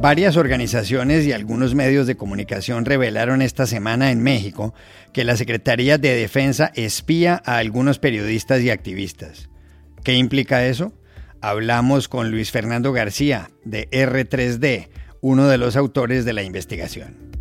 Varias organizaciones y algunos medios de comunicación revelaron esta semana en México que la Secretaría de Defensa espía a algunos periodistas y activistas. ¿Qué implica eso? Hablamos con Luis Fernando García, de R3D, uno de los autores de la investigación.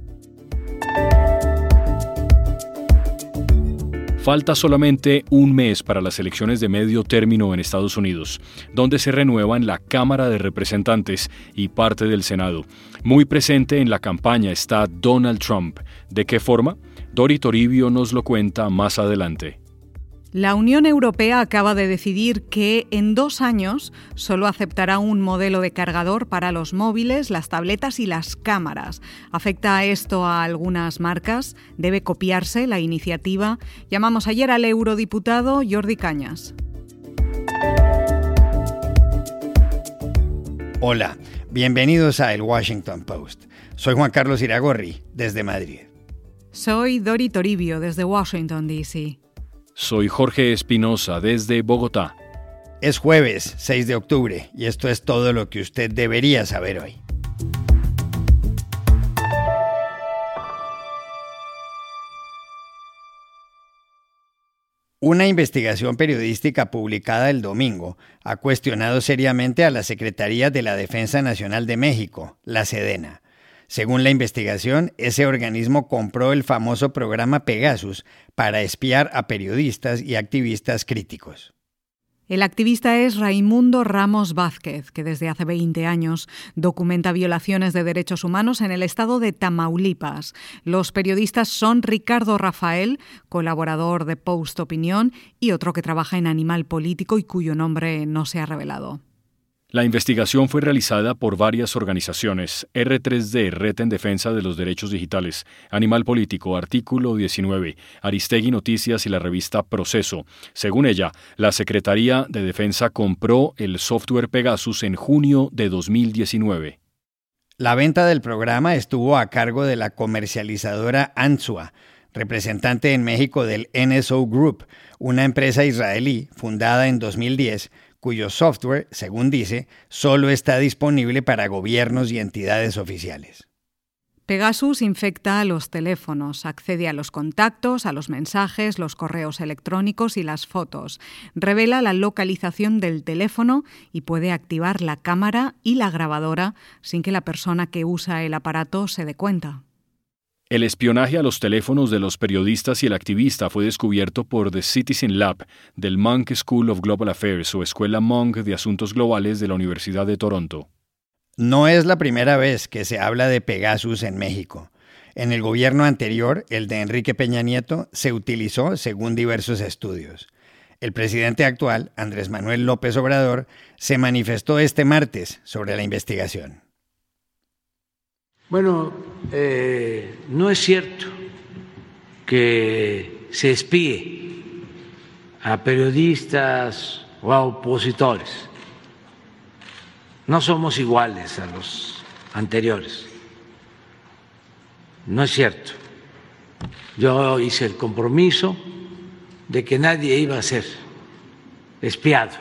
Falta solamente un mes para las elecciones de medio término en Estados Unidos, donde se renuevan la Cámara de Representantes y parte del Senado. Muy presente en la campaña está Donald Trump. ¿De qué forma? Dori Toribio nos lo cuenta más adelante. La Unión Europea acaba de decidir que en dos años solo aceptará un modelo de cargador para los móviles, las tabletas y las cámaras. ¿Afecta esto a algunas marcas? ¿Debe copiarse la iniciativa? Llamamos ayer al eurodiputado Jordi Cañas. Hola, bienvenidos a El Washington Post. Soy Juan Carlos Iragorri, desde Madrid. Soy Dori Toribio, desde Washington, D.C. Soy Jorge Espinosa desde Bogotá. Es jueves 6 de octubre y esto es todo lo que usted debería saber hoy. Una investigación periodística publicada el domingo ha cuestionado seriamente a la Secretaría de la Defensa Nacional de México, la Sedena según la investigación, ese organismo compró el famoso programa Pegasus para espiar a periodistas y activistas críticos. El activista es Raimundo Ramos Vázquez, que desde hace 20 años documenta violaciones de derechos humanos en el estado de Tamaulipas. Los periodistas son Ricardo Rafael, colaborador de Post Opinión, y otro que trabaja en Animal Político y cuyo nombre no se ha revelado. La investigación fue realizada por varias organizaciones, R3D, Red en Defensa de los Derechos Digitales, Animal Político, Artículo 19, Aristegui Noticias y la revista Proceso. Según ella, la Secretaría de Defensa compró el software Pegasus en junio de 2019. La venta del programa estuvo a cargo de la comercializadora Ansua, representante en México del NSO Group, una empresa israelí fundada en 2010 cuyo software, según dice, solo está disponible para gobiernos y entidades oficiales. Pegasus infecta los teléfonos, accede a los contactos, a los mensajes, los correos electrónicos y las fotos. Revela la localización del teléfono y puede activar la cámara y la grabadora sin que la persona que usa el aparato se dé cuenta. El espionaje a los teléfonos de los periodistas y el activista fue descubierto por The Citizen Lab del Monk School of Global Affairs o Escuela Monk de Asuntos Globales de la Universidad de Toronto. No es la primera vez que se habla de Pegasus en México. En el gobierno anterior, el de Enrique Peña Nieto, se utilizó según diversos estudios. El presidente actual, Andrés Manuel López Obrador, se manifestó este martes sobre la investigación. Bueno, eh, no es cierto que se espíe a periodistas o a opositores. No somos iguales a los anteriores. No es cierto. Yo hice el compromiso de que nadie iba a ser espiado.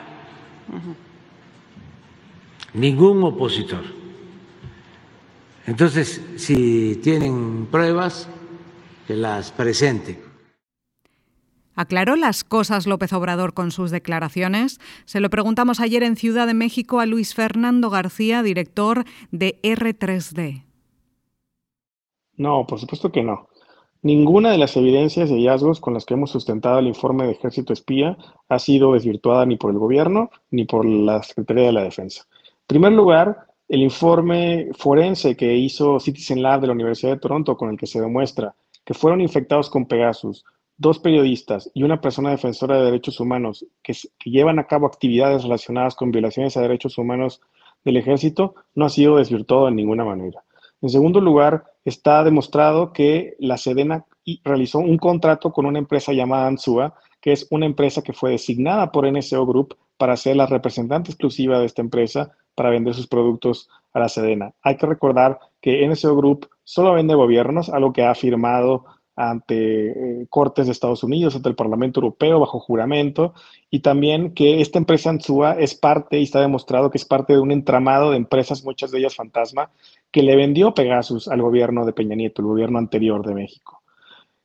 Ningún opositor. Entonces, si tienen pruebas, que las presenten. ¿Aclaró las cosas López Obrador con sus declaraciones? Se lo preguntamos ayer en Ciudad de México a Luis Fernando García, director de R3D. No, por supuesto que no. Ninguna de las evidencias y hallazgos con las que hemos sustentado el informe de Ejército Espía ha sido desvirtuada ni por el gobierno ni por la Secretaría de la Defensa. En primer lugar, el informe forense que hizo Citizen Lab de la Universidad de Toronto, con el que se demuestra que fueron infectados con Pegasus dos periodistas y una persona defensora de derechos humanos que, llevan a cabo actividades relacionadas con violaciones a derechos humanos del ejército, no ha sido desvirtuado en ninguna manera. En segundo lugar, está demostrado que la Sedena realizó un contrato con una empresa llamada Ansua, que es una empresa que fue designada por NSO Group para ser la representante exclusiva de esta empresa para vender sus productos a la Sedena. Hay que recordar que NSO Group solo vende gobiernos, algo que ha afirmado ante eh, cortes de Estados Unidos, ante el Parlamento Europeo, bajo juramento, y también que esta empresa Ansua es parte, y está demostrado que es parte de un entramado de empresas, muchas de ellas fantasma, que le vendió Pegasus al gobierno de Peña Nieto, el gobierno anterior de México.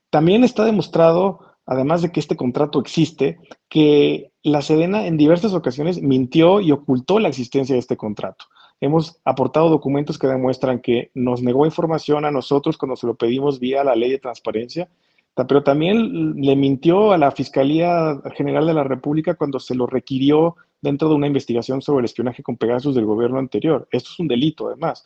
También está demostrado, además de que este contrato existe, que la Sedena en diversas ocasiones mintió y ocultó la existencia de este contrato. Hemos aportado documentos que demuestran que nos negó información a nosotros cuando se lo pedimos vía la ley de transparencia, pero también le mintió a la Fiscalía General de la República cuando se lo requirió dentro de una investigación sobre el espionaje con Pegasus del gobierno anterior. Esto es un delito, además.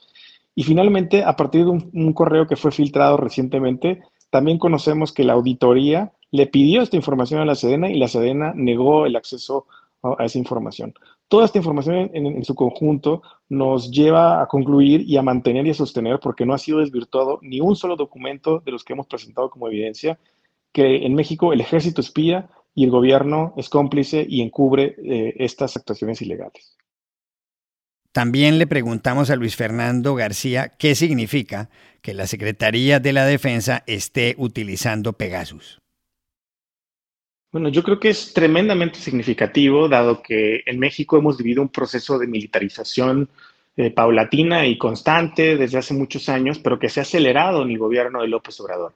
Y finalmente, a partir de un, correo que fue filtrado recientemente, también conocemos que la auditoría le pidió esta información a la Sedena y la Sedena negó el acceso a esa información. Toda esta información en, su conjunto nos lleva a concluir y a mantener y a sostener, porque no ha sido desvirtuado ni un solo documento de los que hemos presentado como evidencia, que en México el ejército espía y el gobierno es cómplice y encubre eh, estas actuaciones ilegales. También le preguntamos a Luis Fernando García qué significa que la Secretaría de la Defensa esté utilizando Pegasus. Bueno, yo creo que es tremendamente significativo, dado que en México hemos vivido un proceso de militarización eh, paulatina y constante desde hace muchos años, pero que se ha acelerado en el gobierno de López Obrador.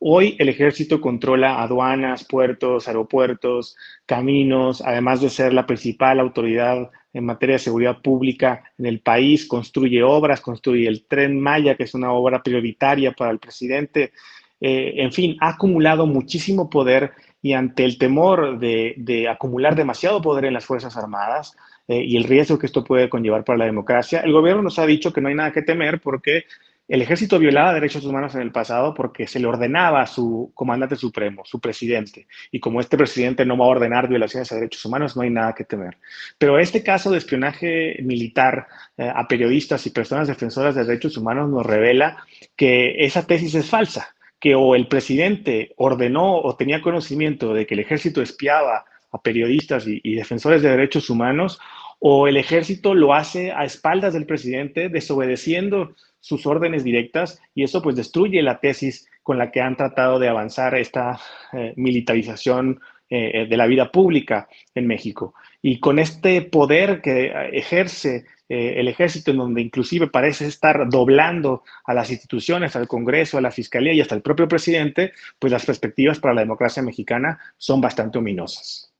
Hoy el ejército controla aduanas, puertos, aeropuertos, caminos, además de ser la principal autoridad en materia de seguridad pública en el país, construye obras, construye el tren Maya, que es una obra prioritaria para el presidente. Eh, en fin, ha acumulado muchísimo poder y ante el temor de, acumular demasiado poder en las Fuerzas Armadas eh, y el riesgo que esto puede conllevar para la democracia, el gobierno nos ha dicho que no hay nada que temer porque el ejército violaba derechos humanos en el pasado porque se le ordenaba a su comandante supremo, su presidente. Y como este presidente no va a ordenar violaciones a derechos humanos, no hay nada que temer. Pero este caso de espionaje militar eh, a periodistas y personas defensoras de derechos humanos nos revela que esa tesis es falsa que o el presidente ordenó o tenía conocimiento de que el ejército espiaba a periodistas y, defensores de derechos humanos, o el ejército lo hace a espaldas del presidente, desobedeciendo sus órdenes directas, y eso pues destruye la tesis con la que han tratado de avanzar esta eh, militarización eh, de la vida pública en México. Y con este poder que ejerce eh, el ejército, en donde inclusive parece estar doblando a las instituciones, al Congreso, a la Fiscalía y hasta el propio presidente, pues las perspectivas para la democracia mexicana son bastante ominosas.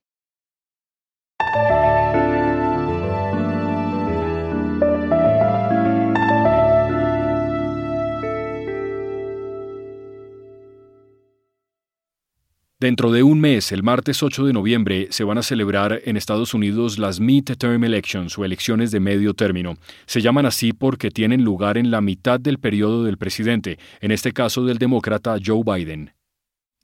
Dentro de un mes, el martes 8 de noviembre, se van a celebrar en Estados Unidos las Midterm Elections o elecciones de medio término. Se llaman así porque tienen lugar en la mitad del periodo del presidente, en este caso del demócrata Joe Biden.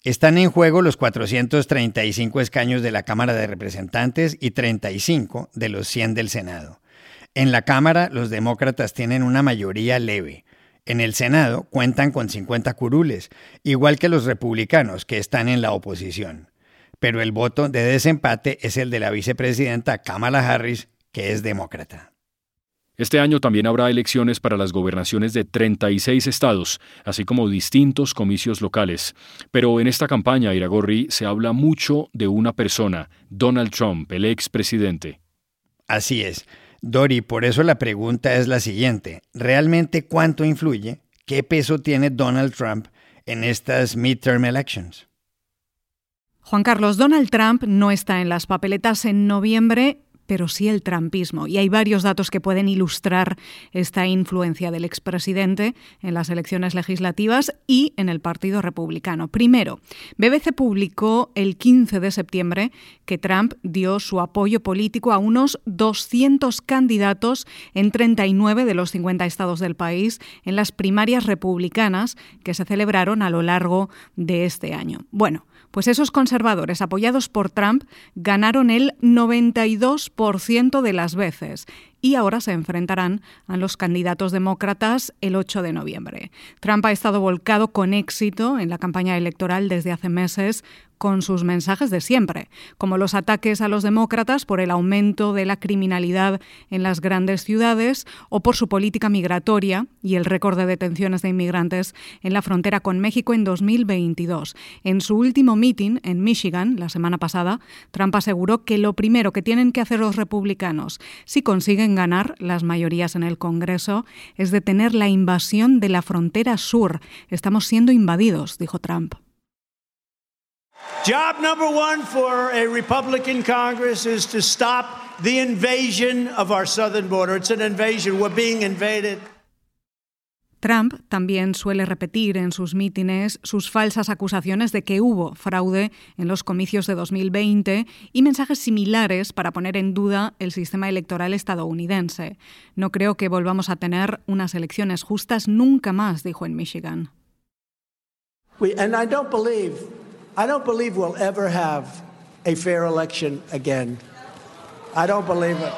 Están en juego los 435 escaños de la Cámara de Representantes y 35 de los 100 del Senado. En la Cámara, los demócratas tienen una mayoría leve, en el Senado cuentan con 50 curules, igual que los republicanos que están en la oposición. Pero el voto de desempate es el de la vicepresidenta Kamala Harris, que es demócrata. Este año también habrá elecciones para las gobernaciones de 36 estados, así como distintos comicios locales. Pero en esta campaña, Iragorri, se habla mucho de una persona, Donald Trump, el expresidente. Así es. Dori, por eso la pregunta es la siguiente. ¿Realmente cuánto influye, qué peso tiene Donald Trump en estas midterm elections? Juan Carlos, Donald Trump no está en las papeletas en noviembre pero sí el trampismo. Y hay varios datos que pueden ilustrar esta influencia del expresidente en las elecciones legislativas y en el Partido Republicano. Primero, BBC publicó el 15 de septiembre que Trump dio su apoyo político a unos 200 candidatos en 39 de los 50 estados del país en las primarias republicanas que se celebraron a lo largo de este año. Bueno, pues esos conservadores apoyados por Trump ganaron el 92% de las veces y ahora se enfrentarán a los candidatos demócratas el 8 de noviembre. Trump ha estado volcado con éxito en la campaña electoral desde hace meses con sus mensajes de siempre, como los ataques a los demócratas por el aumento de la criminalidad en las grandes ciudades o por su política migratoria y el récord de detenciones de inmigrantes en la frontera con México en 2022. En su último meeting en Michigan, la semana pasada, Trump aseguró que lo primero que tienen que hacer los republicanos, si consiguen ganar las mayorías en el Congreso, es detener la invasión de la frontera sur. Estamos siendo invadidos, dijo Trump. Job number one for a Republican Congress is to stop the invasion of our southern border. It's an invasion. We're being invaded. Trump también suele repetir en sus mítines sus falsas acusaciones de que hubo fraude en los comicios de 2020 y mensajes similares para poner en duda el sistema electoral estadounidense. No creo que volvamos a tener unas elecciones justas nunca más, dijo en Michigan. and I don't believe, I don't believe we'll ever have a fair election again. I don't believe it.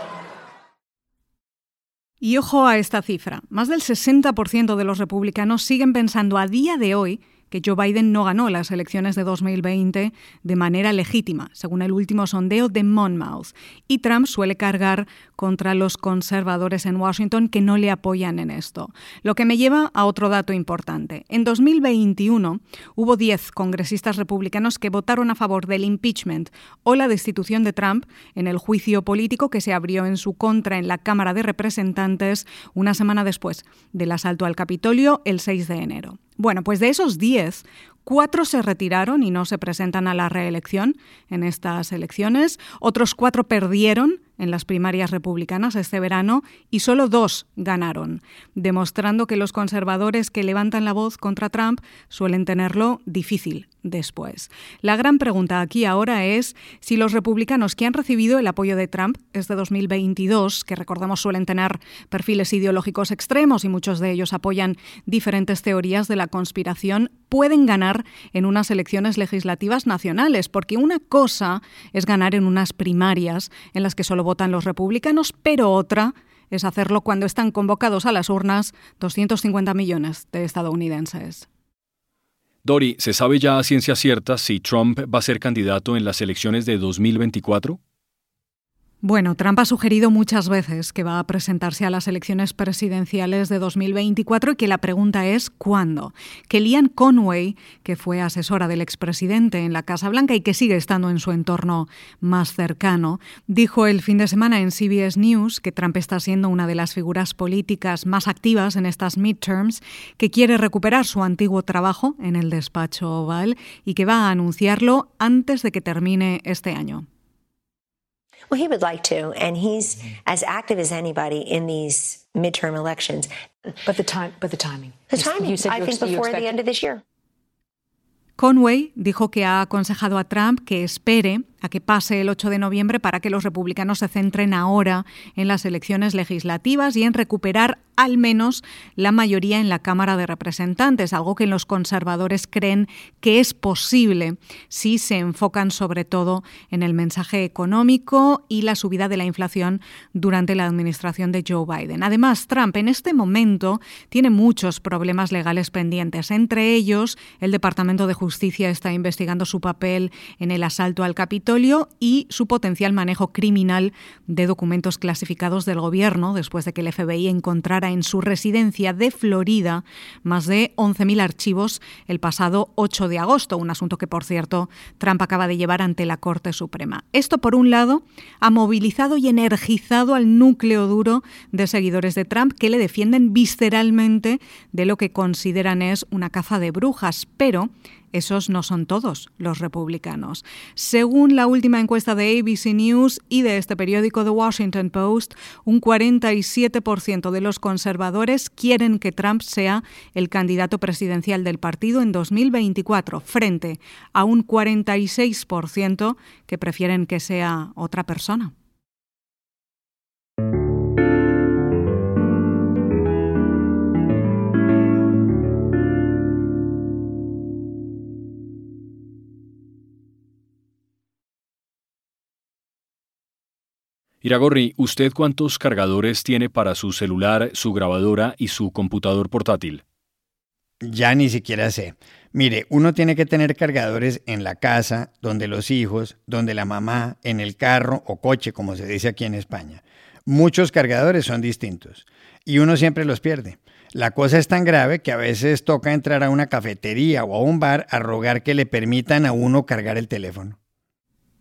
Y ojo a esta cifra, más del 60% de los republicanos siguen pensando a día de hoy que Joe Biden no ganó las elecciones de 2020 de manera legítima, según el último sondeo de Monmouth. Y Trump suele cargar contra los conservadores en Washington que no le apoyan en esto. Lo que me lleva a otro dato importante. En 2021 hubo 10 congresistas republicanos que votaron a favor del impeachment o la destitución de Trump en el juicio político que se abrió en su contra en la Cámara de Representantes una semana después del asalto al Capitolio el 6 de enero. Bueno, pues de esos 10, cuatro se retiraron y no se presentan a la reelección en estas elecciones, otros cuatro perdieron en las primarias republicanas este verano y solo dos ganaron, demostrando que los conservadores que levantan la voz contra Trump suelen tenerlo difícil después. La gran pregunta aquí ahora es si los republicanos que han recibido el apoyo de Trump desde 2022, que recordamos suelen tener perfiles ideológicos extremos y muchos de ellos apoyan diferentes teorías de la conspiración, pueden ganar en unas elecciones legislativas nacionales, porque una cosa es ganar en unas primarias en las que solo votan los republicanos, pero otra es hacerlo cuando están convocados a las urnas 250 millones de estadounidenses. Dori, ¿se sabe ya a ciencia cierta si Trump va a ser candidato en las elecciones de 2024? Bueno, Trump ha sugerido muchas veces que va a presentarse a las elecciones presidenciales de 2024 y que la pregunta es ¿cuándo? Kellyanne Conway, que fue asesora del expresidente en la Casa Blanca y que sigue estando en su entorno más cercano, dijo el fin de semana en CBS News que Trump está siendo una de las figuras políticas más activas en estas midterms, que quiere recuperar su antiguo trabajo en el despacho oval y que va a anunciarlo antes de que termine este año. Well, he would like to, and he's as active as anybody in these midterm elections. But the time, but the timing. The timing. You said I think before the end of this year. Conway dijo que ha aconsejado a Trump que espere a que pase el 8 de noviembre para que los republicanos se centren ahora en las elecciones legislativas y en recuperar al menos la mayoría en la Cámara de Representantes, algo que los conservadores creen que es posible si se enfocan sobre todo en el mensaje económico y la subida de la inflación durante la administración de Joe Biden. Además, Trump en este momento tiene muchos problemas legales pendientes, entre ellos el Departamento de Justicia está investigando su papel en el asalto al Capitolio y su potencial manejo criminal de documentos clasificados del gobierno después de que el FBI encontrara en su residencia de Florida más de 11.000 archivos el pasado 8 de agosto, un asunto que, por cierto, Trump acaba de llevar ante la Corte Suprema. Esto, por un lado, ha movilizado y energizado al núcleo duro de seguidores de Trump que le defienden visceralmente de lo que consideran es una caza de brujas, pero esos no son todos los republicanos. Según la última encuesta de ABC News y de este periódico The Washington Post, un 47% de los conservadores quieren que Trump sea el candidato presidencial del partido en 2024, frente a un 46% que prefieren que sea otra persona. Iragorri, ¿usted cuántos cargadores tiene para su celular, su grabadora y su computador portátil? Ya ni siquiera sé. Mire, uno tiene que tener cargadores en la casa, donde los hijos, donde la mamá, en el carro o coche, como se dice aquí en España. Muchos cargadores son distintos y uno siempre los pierde. La cosa es tan grave que a veces toca entrar a una cafetería o a un bar a rogar que le permitan a uno cargar el teléfono.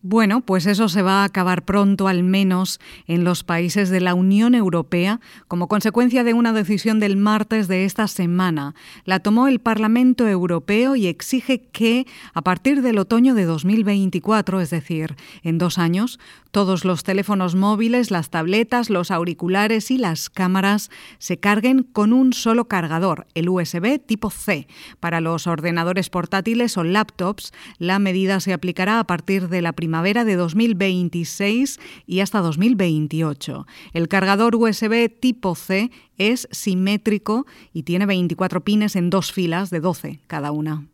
Bueno, pues eso se va a acabar pronto, al menos en los países de la Unión Europea, como consecuencia de una decisión del martes de esta semana. La tomó el Parlamento Europeo y exige que, a partir del otoño de 2024, es decir, en dos años, todos los teléfonos móviles, las tabletas, los auriculares y las cámaras se carguen con un solo cargador, el USB tipo C. Para los ordenadores portátiles o laptops, la medida se aplicará a partir de la primera primavera de 2026 y hasta 2028. El cargador USB tipo C es simétrico y tiene 24 pines en dos filas de 12 cada una.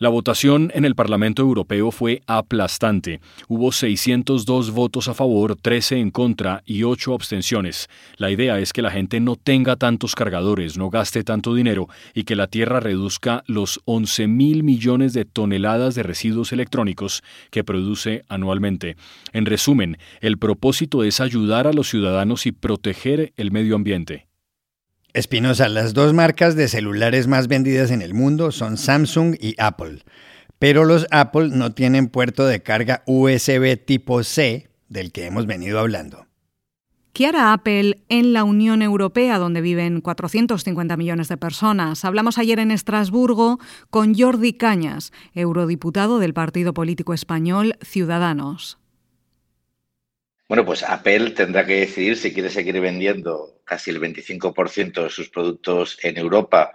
La votación en el Parlamento Europeo fue aplastante. Hubo 602 votos a favor, 13 en contra y 8 abstenciones. La idea es que la gente no tenga tantos cargadores, no gaste tanto dinero y que la Tierra reduzca los 11 mil millones de toneladas de residuos electrónicos que produce anualmente. En resumen, el propósito es ayudar a los ciudadanos y proteger el medio ambiente. Espinosa, las dos marcas de celulares más vendidas en el mundo son Samsung y Apple, pero los Apple no tienen puerto de carga USB tipo C del que hemos venido hablando. ¿Qué hará Apple en la Unión Europea, donde viven 450 millones de personas? Hablamos ayer en Estrasburgo con Jordi Cañas, eurodiputado del partido político español Ciudadanos. Bueno, pues Apple tendrá que decidir si quiere seguir vendiendo casi el 25% de sus productos en Europa,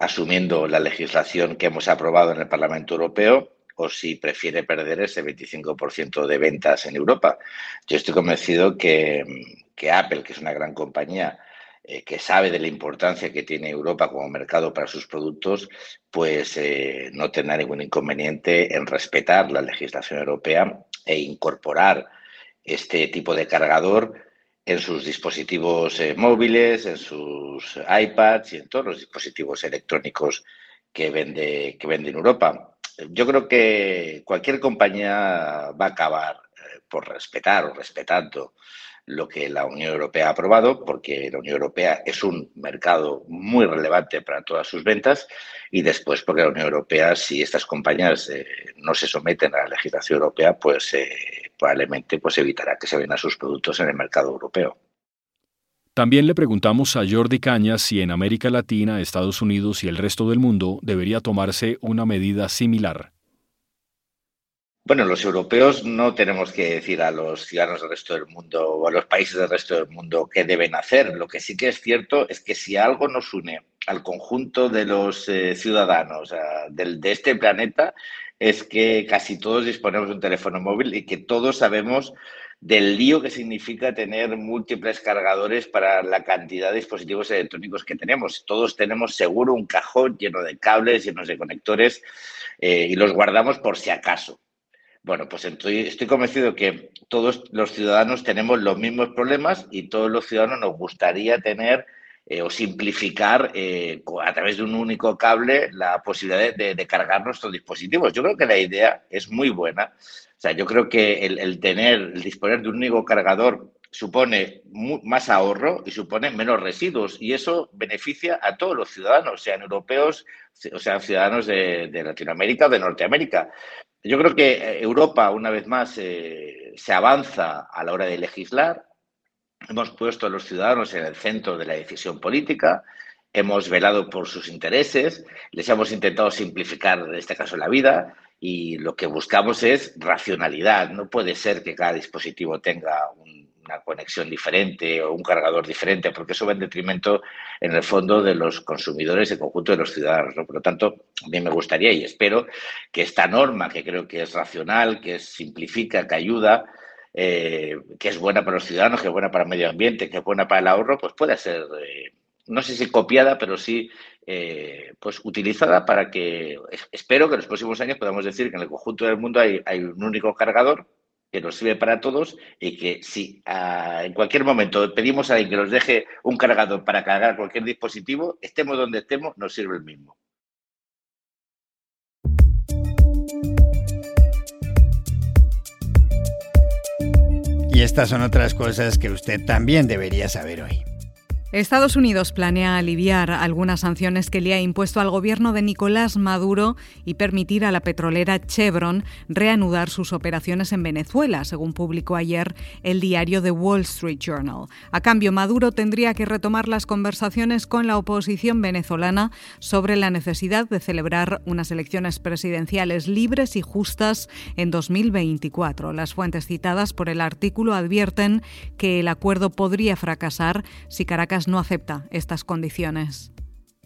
asumiendo la legislación que hemos aprobado en el Parlamento Europeo, o si prefiere perder ese 25% de ventas en Europa. Yo estoy convencido que, Apple, que es una gran compañía, eh, que sabe de la importancia que tiene Europa como mercado para sus productos, pues eh, no tendrá ningún inconveniente en respetar la legislación europea e incorporar este tipo de cargador en sus dispositivos eh, móviles, en sus iPads y en todos los dispositivos electrónicos que vende, que vende en Europa. Yo creo que cualquier compañía va a acabar eh, por respetar o respetando lo que la Unión Europea ha aprobado, porque la Unión Europea es un mercado muy relevante para todas sus ventas, y después porque la Unión Europea, si estas compañías eh, no se someten a la legislación europea, pues probablemente pues evitará que se vendan sus productos en el mercado europeo. También le preguntamos a Jordi Cañas si en América Latina, Estados Unidos y el resto del mundo debería tomarse una medida similar. Bueno, los europeos no tenemos que decir a los ciudadanos del resto del mundo o a los países del resto del mundo qué deben hacer. Lo que sí que es cierto es que si algo nos une al conjunto de los eh, ciudadanos de este planeta es que casi todos disponemos de un teléfono móvil y que todos sabemos del lío que significa tener múltiples cargadores para la cantidad de dispositivos electrónicos que tenemos. Todos tenemos seguro un cajón lleno de cables, llenos de conectores eh, y los guardamos por si acaso. Bueno, pues estoy, convencido que todos los ciudadanos tenemos los mismos problemas y todos los ciudadanos nos gustaría tener eh, o simplificar eh, a través de un único cable la posibilidad de, cargar nuestros dispositivos. Yo creo que la idea es muy buena. O sea, yo creo que el, tener, el disponer de un único cargador supone más ahorro y supone menos residuos y eso beneficia a todos los ciudadanos, sean europeos o sean ciudadanos de, Latinoamérica o de Norteamérica. Yo creo que eh, Europa, una vez más, se avanza a la hora de legislar, Hemos puesto a los ciudadanos en el centro de la decisión política, hemos velado por sus intereses, les hemos intentado simplificar, en este caso, la vida y lo que buscamos es racionalidad. No puede ser que cada dispositivo tenga una conexión diferente o un cargador diferente, porque eso va en detrimento, en el fondo, de los consumidores y el conjunto de los ciudadanos. Por lo tanto, a mí me gustaría y espero que esta norma, que creo que es racional, que simplifica, que ayuda, eh, que es buena para los ciudadanos, que es buena para el medio ambiente, que es buena para el ahorro, pues puede ser, eh, no sé si copiada, pero sí eh, pues utilizada para que, espero que en los próximos años podamos decir que en el conjunto del mundo hay, un único cargador que nos sirve para todos y que si ah, en cualquier momento pedimos a alguien que nos deje un cargador para cargar cualquier dispositivo, estemos donde estemos, nos sirve el mismo. Y estas son otras cosas que usted también debería saber hoy. Estados Unidos planea aliviar algunas sanciones que le ha impuesto al gobierno de Nicolás Maduro y permitir a la petrolera Chevron reanudar sus operaciones en Venezuela, según publicó ayer el diario The Wall Street Journal. A cambio, Maduro tendría que retomar las conversaciones con la oposición venezolana sobre la necesidad de celebrar unas elecciones presidenciales libres y justas en 2024. Las fuentes citadas por el artículo advierten que el acuerdo podría fracasar si Caracas no acepta estas condiciones.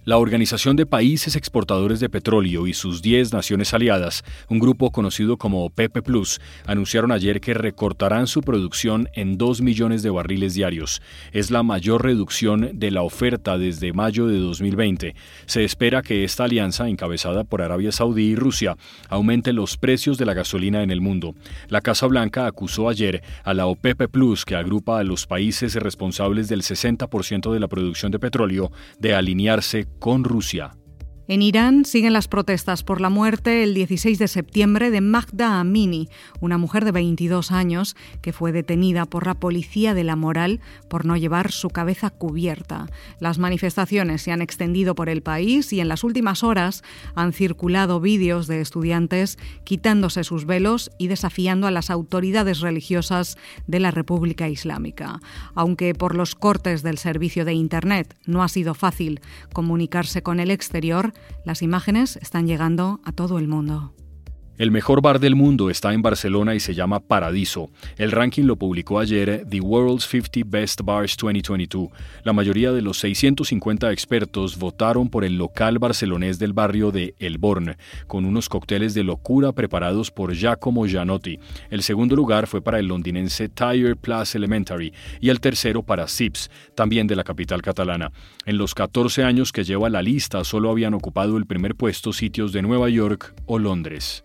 La Organización de Países Exportadores de Petróleo y sus 10 naciones aliadas, un grupo conocido como OPEP Plus, anunciaron ayer que recortarán su producción en 2 millones de barriles diarios. Es la mayor reducción de la oferta desde mayo de 2020. Se espera que esta alianza, encabezada por Arabia Saudí y Rusia, aumente los precios de la gasolina en el mundo. La Casa Blanca acusó ayer a la OPEP Plus, que agrupa a los países responsables del 60% de la producción de petróleo, de alinearse con Rusia. En Irán siguen las protestas por la muerte el 16 de septiembre de Magda Amini, una mujer de 22 años que fue detenida por la policía de la moral por no llevar su cabeza cubierta. Las manifestaciones se han extendido por el país y en las últimas horas han circulado vídeos de estudiantes quitándose sus velos y desafiando a las autoridades religiosas de la República Islámica. Aunque por los cortes del servicio de Internet no ha sido fácil comunicarse con el exterior, las imágenes están llegando a todo el mundo. El mejor bar del mundo está en Barcelona y se llama Paradiso. El ranking lo publicó ayer The World's 50 Best Bars 2022. La mayoría de los 650 expertos votaron por el local barcelonés del barrio de El Born, con unos cócteles de locura preparados por Giacomo Gianotti. El segundo lugar fue para el londinense Tire Plus Elementary y el tercero para Sips, también de la capital catalana. En los 14 años que lleva la lista solo habían ocupado el primer puesto sitios de Nueva York o Londres.